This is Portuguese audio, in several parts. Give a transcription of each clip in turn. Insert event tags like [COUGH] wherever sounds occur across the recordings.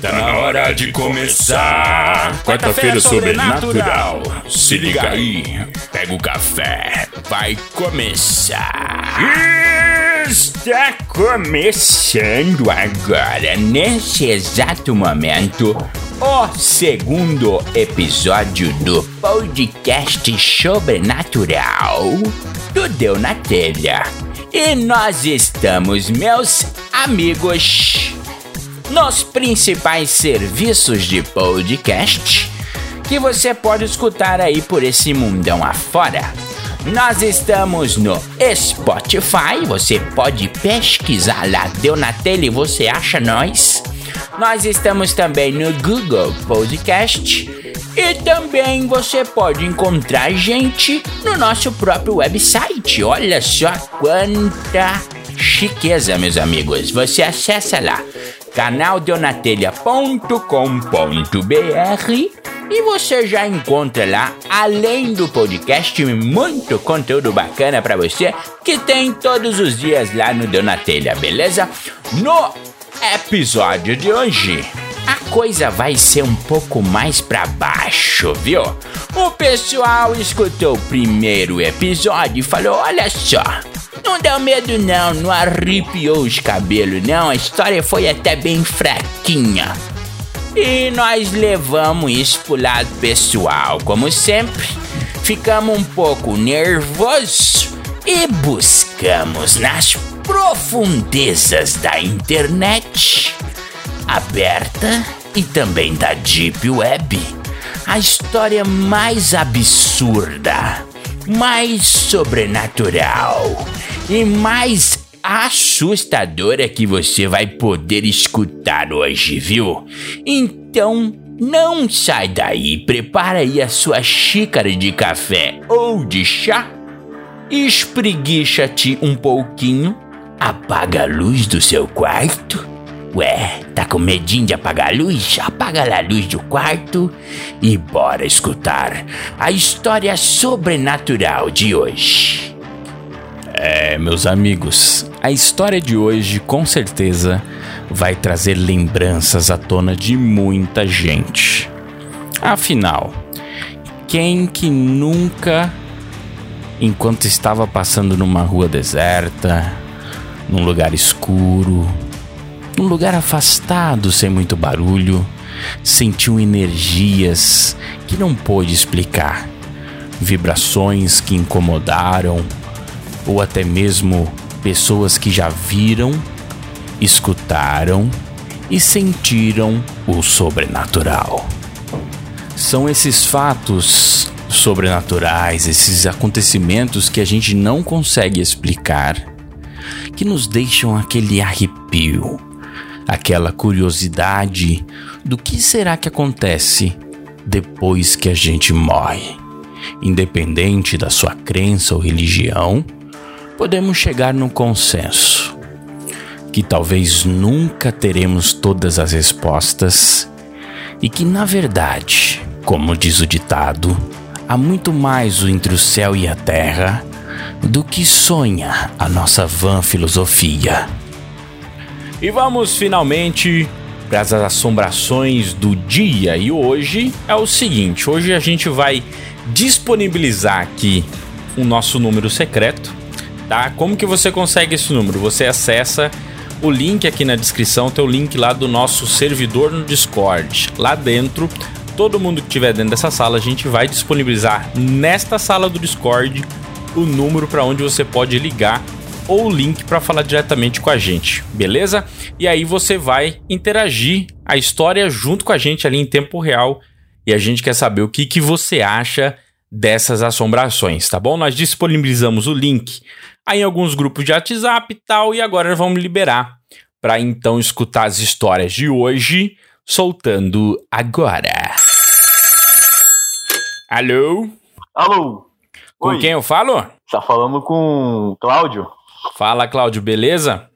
Tá na hora de começar. Quarta-feira sobrenatural. Se liga aí, pega o café, vai começar. Está começando agora, nesse exato momento, o segundo episódio do podcast sobrenatural do Deu na Telha. E nós estamos, meus amigos nos principais serviços de podcast que você pode escutar aí por esse mundão afora. Nós estamos no Spotify, você pode pesquisar lá, deu na tela e você acha nós. Nós estamos também no Google Podcast e também você pode encontrar a gente no nosso próprio website. Olha só quanta chiqueza, meus amigos. Você acessa lá canaldonatelha.com.br e você já encontra lá, além do podcast, muito conteúdo bacana para você que tem todos os dias lá no Donatelha, beleza? No episódio de hoje, a coisa vai ser um pouco mais para baixo, viu? O pessoal escutou o primeiro episódio e falou: olha só. Não deu medo não, não arrepiou os cabelos não, a história foi até bem fraquinha. E nós levamos isso pro lado pessoal, como sempre. Ficamos um pouco nervosos e buscamos nas profundezas da internet aberta e também da Deep Web a história mais absurda, mais sobrenatural e mais assustadora que você vai poder escutar hoje, viu? Então, não sai daí, prepara aí a sua xícara de café ou de chá, espreguiça-te um pouquinho, apaga a luz do seu quarto. Ué, tá com medinho de apagar a luz? Apaga a luz do quarto e bora escutar a história sobrenatural de hoje. É, meus amigos, a história de hoje com certeza vai trazer lembranças à tona de muita gente. Afinal, quem que nunca, enquanto estava passando numa rua deserta, num lugar escuro, num lugar afastado, sem muito barulho, sentiu energias que não pôde explicar, vibrações que incomodaram, ou até mesmo pessoas que já viram, escutaram e sentiram o sobrenatural. São esses fatos sobrenaturais, esses acontecimentos que a gente não consegue explicar, que nos deixam aquele arrepio, aquela curiosidade do que será que acontece depois que a gente morre. Independente da sua crença ou religião, podemos chegar num consenso que talvez nunca teremos todas as respostas e que, na verdade, como diz o ditado, há muito mais entre o céu e a terra do que sonha a nossa vã filosofia. E vamos finalmente para as assombrações do dia. E hoje é o seguinte: hoje a gente vai disponibilizar aqui o nosso número secreto, tá? Como que você consegue esse número? Você acessa o link aqui na descrição, tem o link lá do nosso servidor no Discord. Lá dentro, todo mundo que estiver dentro dessa sala, a gente vai disponibilizar nesta sala do Discord o número para onde você pode ligar ou o link para falar diretamente com a gente, beleza? E aí você vai interagir a história junto com a gente ali em tempo real e a gente quer saber o que, que você acha dessas assombrações, tá bom? Nós disponibilizamos o link aí em alguns grupos de WhatsApp e tal e agora vamos liberar para então escutar as histórias de hoje, soltando agora. Alô? Alô? Com Oi. quem eu falo? Tá falando com o Cláudio? Fala, Cláudio, beleza?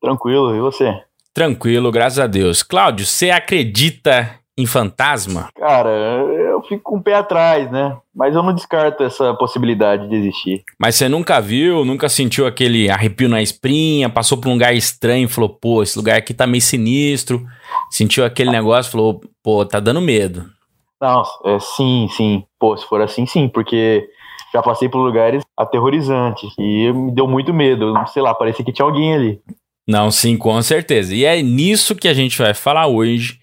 Tranquilo, e você? Tranquilo, graças a Deus. Cláudio, você acredita em fantasma? Cara, eu fico com o pé atrás, né? Mas eu não descarto essa possibilidade de existir. Mas você nunca viu, nunca sentiu aquele arrepio na espinha, passou por um lugar estranho e falou, pô, esse lugar aqui tá meio sinistro. Sentiu aquele negócio, falou, pô, tá dando medo. Não, é, sim, sim. Pô, se for assim, sim, porque já passei por lugares aterrorizantes e me deu muito medo. Sei lá, parecia que tinha alguém ali. Não, sim, com certeza. E é nisso que a gente vai falar hoje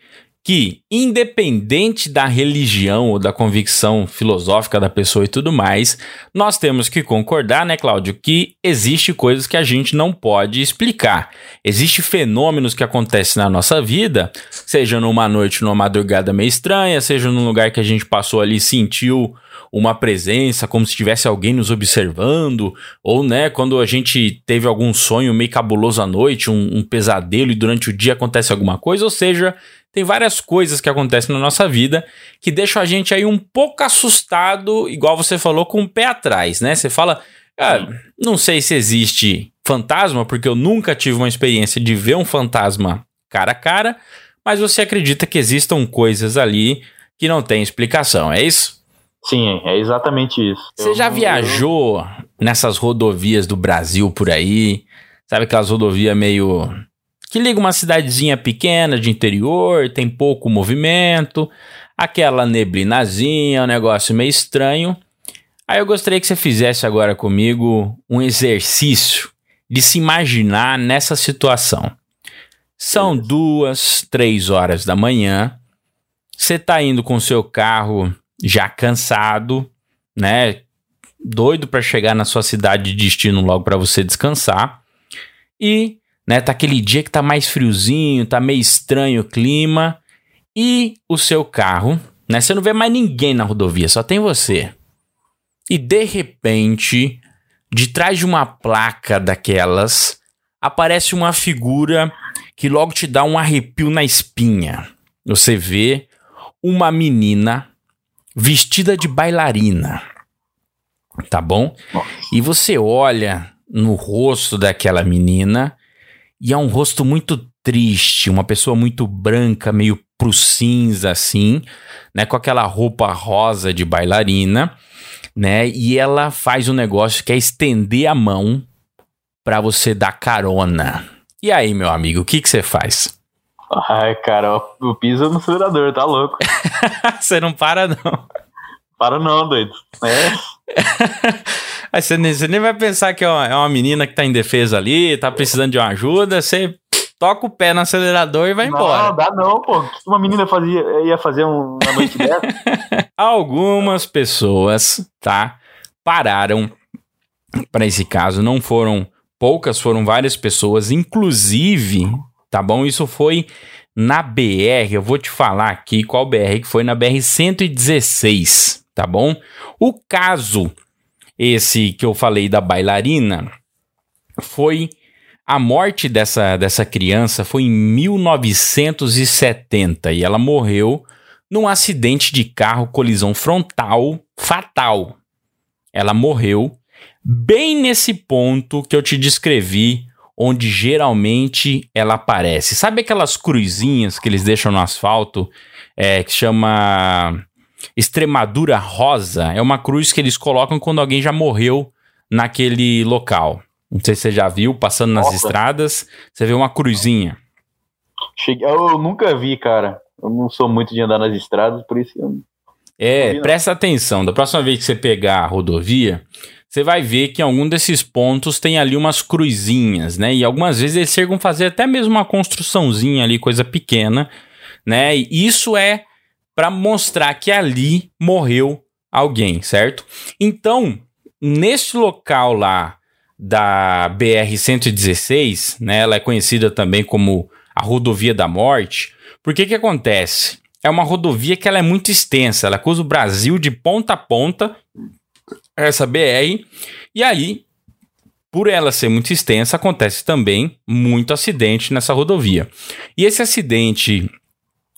que, independente da religião ou da convicção filosófica da pessoa e tudo mais, nós temos que concordar, né, Cláudio, que existe coisas que a gente não pode explicar. Existem fenômenos que acontecem na nossa vida, seja numa noite, numa madrugada meio estranha, seja num lugar que a gente passou ali e sentiu uma presença, como se tivesse alguém nos observando, ou né, quando a gente teve algum sonho meio cabuloso à noite, um, um pesadelo e durante o dia acontece alguma coisa, ou seja, tem várias coisas que acontecem na nossa vida que deixam a gente aí um pouco assustado, igual você falou, com o pé atrás, né? Você fala, ah, não sei se existe fantasma, porque eu nunca tive uma experiência de ver um fantasma cara a cara, mas você acredita que existam coisas ali que não tem explicação, é isso? Sim, é exatamente isso. Você eu já não, viajou nessas rodovias do Brasil por aí? Sabe aquelas rodovias meio que liga uma cidadezinha pequena de interior, tem pouco movimento, aquela neblinazinha, um negócio meio estranho. Aí eu gostaria que você fizesse agora comigo um exercício de se imaginar nessa situação. São duas, três horas da manhã. Você está indo com seu carro já cansado, né? Doido para chegar na sua cidade de destino logo para você descansar. E né? Tá aquele dia que tá mais friozinho, tá meio estranho o clima. E o seu carro, né? Você não vê mais ninguém na rodovia, só tem você. E de repente, de trás de uma placa daquelas, aparece uma figura que logo te dá um arrepio na espinha. Você vê uma menina vestida de bailarina. Tá bom? E você olha no rosto daquela menina e é um rosto muito triste, uma pessoa muito branca, meio pro cinza assim, né, com aquela roupa rosa de bailarina, né? E ela faz um negócio que é estender a mão para você dar carona. E aí, meu amigo, o que que você faz? Ai, cara, eu piso no acelerador, tá louco. [LAUGHS] você não para não. Para não, doido. É. [LAUGHS] Aí você nem, você nem vai pensar que é uma, é uma menina que tá em defesa ali, tá precisando de uma ajuda, você toca o pé no acelerador e vai não, embora. Não, dá não, pô. Uma menina fazia, ia fazer uma noite dessa. [LAUGHS] Algumas pessoas, tá, pararam para esse caso, não foram poucas, foram várias pessoas, inclusive, tá bom? Isso foi na BR, eu vou te falar aqui qual BR que foi na BR 116, tá bom? O caso esse que eu falei da bailarina foi a morte dessa, dessa criança foi em 1970 e ela morreu num acidente de carro colisão frontal fatal. Ela morreu bem nesse ponto que eu te descrevi, onde geralmente ela aparece. Sabe aquelas cruzinhas que eles deixam no asfalto, é, que chama Extremadura Rosa é uma cruz que eles colocam quando alguém já morreu naquele local. Não sei se você já viu, passando nas Nossa. estradas, você vê uma cruzinha. Cheguei, eu nunca vi, cara. Eu não sou muito de andar nas estradas, por isso eu É, presta atenção. Da próxima vez que você pegar a rodovia, você vai ver que em algum desses pontos tem ali umas cruzinhas, né? E algumas vezes eles chegam a fazer até mesmo uma construçãozinha ali, coisa pequena, né? E isso é para mostrar que ali morreu alguém, certo? Então, nesse local lá da BR 116, né, ela é conhecida também como a rodovia da morte. Por que que acontece? É uma rodovia que ela é muito extensa, ela cruza o Brasil de ponta a ponta, essa BR, e aí, por ela ser muito extensa, acontece também muito acidente nessa rodovia. E esse acidente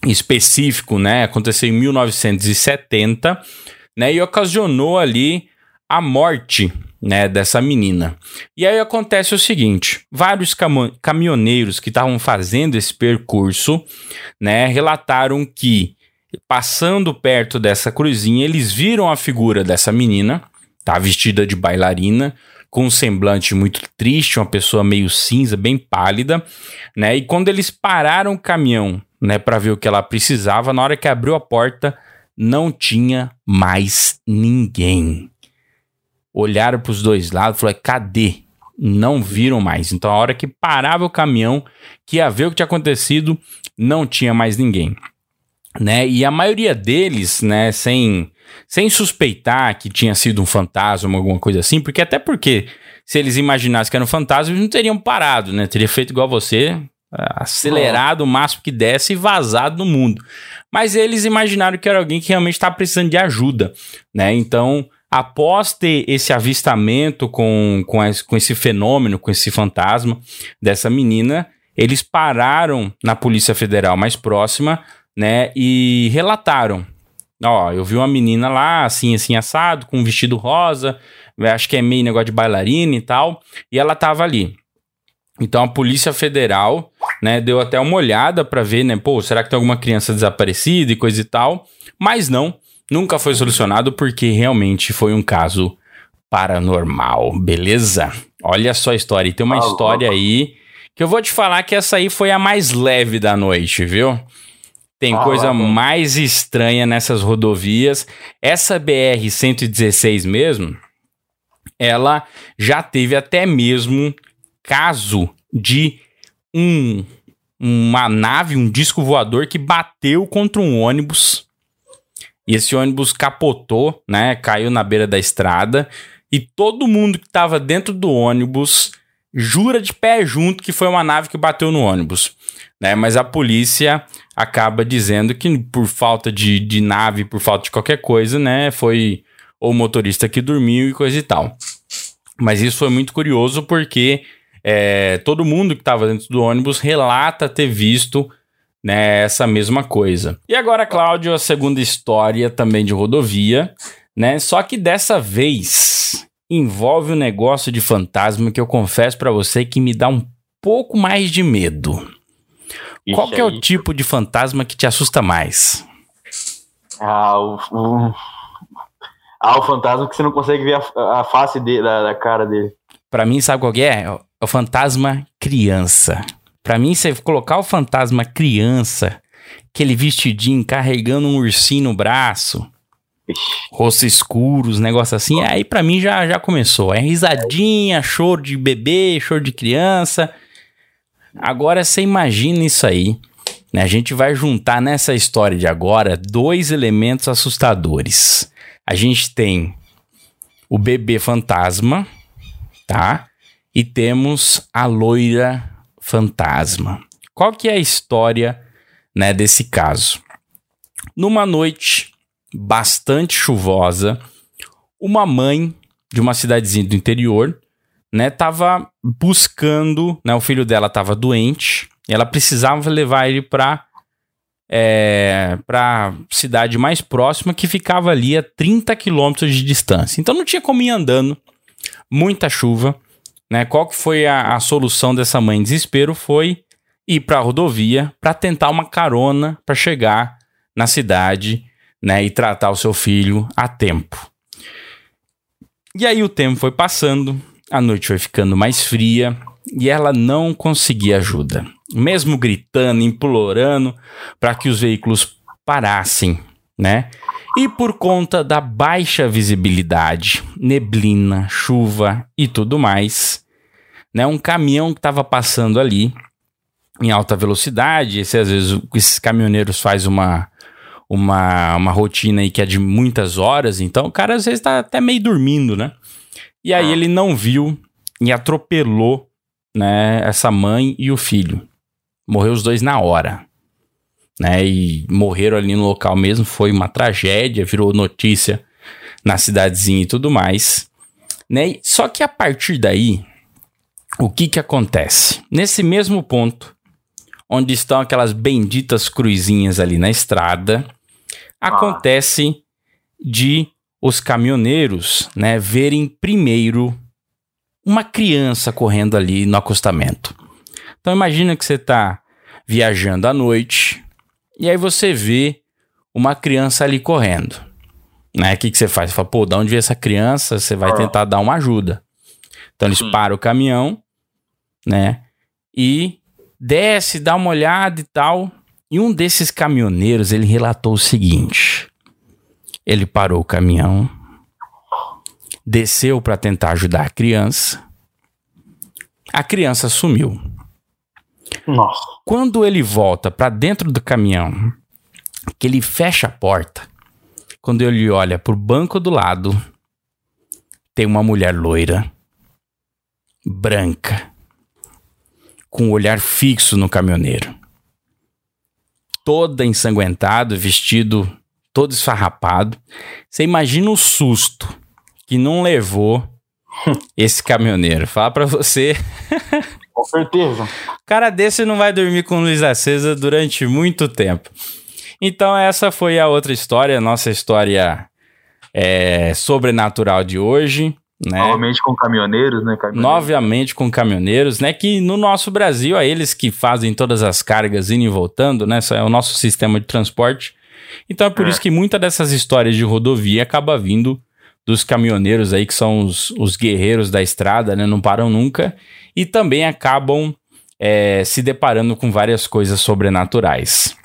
específico, né? Aconteceu em 1970, né? E ocasionou ali a morte, né? Dessa menina. E aí acontece o seguinte: vários caminhoneiros que estavam fazendo esse percurso, né? Relataram que passando perto dessa cruzinha, eles viram a figura dessa menina, tá vestida de bailarina, com um semblante muito triste, uma pessoa meio cinza, bem pálida, né? E quando eles pararam o caminhão, né, para ver o que ela precisava, na hora que abriu a porta, não tinha mais ninguém. Olharam para os dois lados, falaram: "Cadê?" Não viram mais. Então, a hora que parava o caminhão, que ia ver o que tinha acontecido, não tinha mais ninguém né? E a maioria deles, né, sem, sem suspeitar que tinha sido um fantasma, alguma coisa assim, porque até porque se eles imaginassem que era um fantasma, eles não teriam parado, né? Teria feito igual você, acelerado o máximo que desse e vazado no mundo. Mas eles imaginaram que era alguém que realmente estava precisando de ajuda, né? Então, após ter esse avistamento com, com, esse, com esse fenômeno, com esse fantasma dessa menina, eles pararam na Polícia Federal mais próxima né? E relataram. Ó, eu vi uma menina lá, assim, assim, assado, com um vestido rosa, acho que é meio negócio de bailarina e tal, e ela tava ali. Então a Polícia Federal, né, deu até uma olhada para ver, né, pô, será que tem alguma criança desaparecida e coisa e tal, mas não, nunca foi solucionado porque realmente foi um caso paranormal, beleza? Olha só a história, e tem uma ah, história aí que eu vou te falar que essa aí foi a mais leve da noite, viu? Tem ah, coisa mais estranha nessas rodovias. Essa BR-116 mesmo, ela já teve até mesmo caso de um uma nave, um disco voador que bateu contra um ônibus. E esse ônibus capotou, né? Caiu na beira da estrada. E todo mundo que estava dentro do ônibus jura de pé junto que foi uma nave que bateu no ônibus. Né? Mas a polícia acaba dizendo que por falta de, de nave, por falta de qualquer coisa, né, foi o motorista que dormiu e coisa e tal. Mas isso foi muito curioso porque é, todo mundo que estava dentro do ônibus relata ter visto né, essa mesma coisa. E agora, Cláudio, a segunda história também de rodovia, né? Só que dessa vez envolve um negócio de fantasma que eu confesso para você que me dá um pouco mais de medo. Qual que é o tipo de fantasma que te assusta mais? Ah, o, o, ah, o fantasma que você não consegue ver a, a face de, da, da, cara dele. Pra mim, sabe qual é? É o fantasma criança. Pra mim, você colocar o fantasma criança, aquele vestidinho carregando um ursinho no braço, rosto escuro, os negócios assim, aí pra mim já, já começou. É risadinha, choro de bebê, choro de criança. Agora você imagina isso aí. Né? A gente vai juntar nessa história de agora dois elementos assustadores. A gente tem o bebê fantasma, tá? E temos a loira fantasma. Qual que é a história, né, desse caso? Numa noite bastante chuvosa, uma mãe de uma cidadezinha do interior né, tava buscando, né, o filho dela tava doente, ela precisava levar ele para é, cidade mais próxima que ficava ali a 30 quilômetros de distância. Então não tinha como ir andando, muita chuva, né? Qual que foi a, a solução dessa mãe em desespero? Foi ir para a rodovia para tentar uma carona para chegar na cidade, né, e tratar o seu filho a tempo. E aí o tempo foi passando, a noite foi ficando mais fria e ela não conseguia ajuda. Mesmo gritando, implorando para que os veículos parassem, né? E por conta da baixa visibilidade, neblina, chuva e tudo mais, né? Um caminhão que estava passando ali em alta velocidade, esse, às vezes esses caminhoneiros faz uma uma, uma rotina aí que é de muitas horas, então o cara às vezes está até meio dormindo, né? E aí ah. ele não viu e atropelou, né, essa mãe e o filho. Morreu os dois na hora. Né, e morreram ali no local mesmo, foi uma tragédia, virou notícia na cidadezinha e tudo mais. Né? Só que a partir daí, o que que acontece? Nesse mesmo ponto, onde estão aquelas benditas cruzinhas ali na estrada, ah. acontece de os caminhoneiros, né, verem primeiro uma criança correndo ali no acostamento. Então imagina que você está viajando à noite e aí você vê uma criança ali correndo. Né? O que, que você faz? Você fala, pô, de onde veio essa criança? Você vai tentar dar uma ajuda. Então eles Sim. param o caminhão, né? E desce, dá uma olhada e tal. E um desses caminhoneiros, ele relatou o seguinte: ele parou o caminhão, desceu para tentar ajudar a criança. A criança sumiu. Nossa. Quando ele volta para dentro do caminhão, que ele fecha a porta, quando ele olha pro banco do lado, tem uma mulher loira, branca, com o olhar fixo no caminhoneiro. Toda ensanguentado, vestido todo esfarrapado. Você imagina o susto que não levou [LAUGHS] esse caminhoneiro. Fala pra você [LAUGHS] Com certeza. cara desse não vai dormir com luz acesa durante muito tempo. Então essa foi a outra história, a nossa história é, sobrenatural de hoje, né? Novamente com caminhoneiros, né? Caminhoneiros. Novamente com caminhoneiros, né? Que no nosso Brasil, é eles que fazem todas as cargas indo e voltando, né? Isso é o nosso sistema de transporte. Então é por É. isso que muitas dessas histórias de rodovia acaba vindo dos caminhoneiros aí, que são os, os guerreiros da estrada, né? Não param nunca. E também acabam é, se deparando com várias coisas sobrenaturais.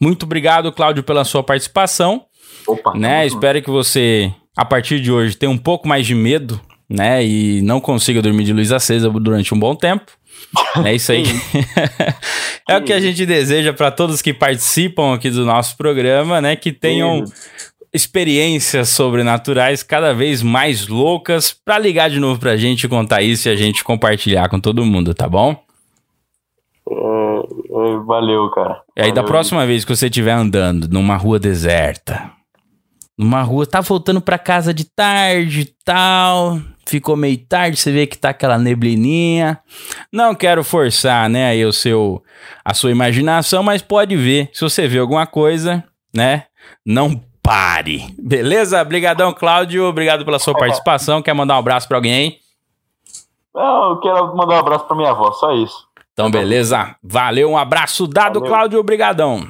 Muito obrigado, Cláudio, pela sua participação Opa. né? Espero que você, a partir de hoje, tenha um pouco mais de medo, né? E não consiga dormir de luz acesa durante um bom tempo. É isso aí. [LAUGHS] é o que a gente deseja para todos que participam aqui do nosso programa, né? Que tenham experiências sobrenaturais cada vez mais loucas para ligar de novo pra gente, contar isso e a gente compartilhar com todo mundo, tá bom? É, é, valeu, cara. E aí, da próxima vez que você estiver andando numa rua deserta, numa rua, tá voltando pra casa de tarde e tal, ficou meio tarde, você vê que tá aquela neblininha. Não quero forçar, né, aí o seu, a sua imaginação, mas pode ver. Se você vê alguma coisa, né, não pare. Beleza? Obrigadão, Cláudio. Obrigado pela sua participação. Quer mandar um abraço pra alguém aí? Não, eu quero mandar um abraço pra minha avó, só isso. Então, beleza. Valeu, um abraço dado, Valeu. Cláudio. Obrigadão.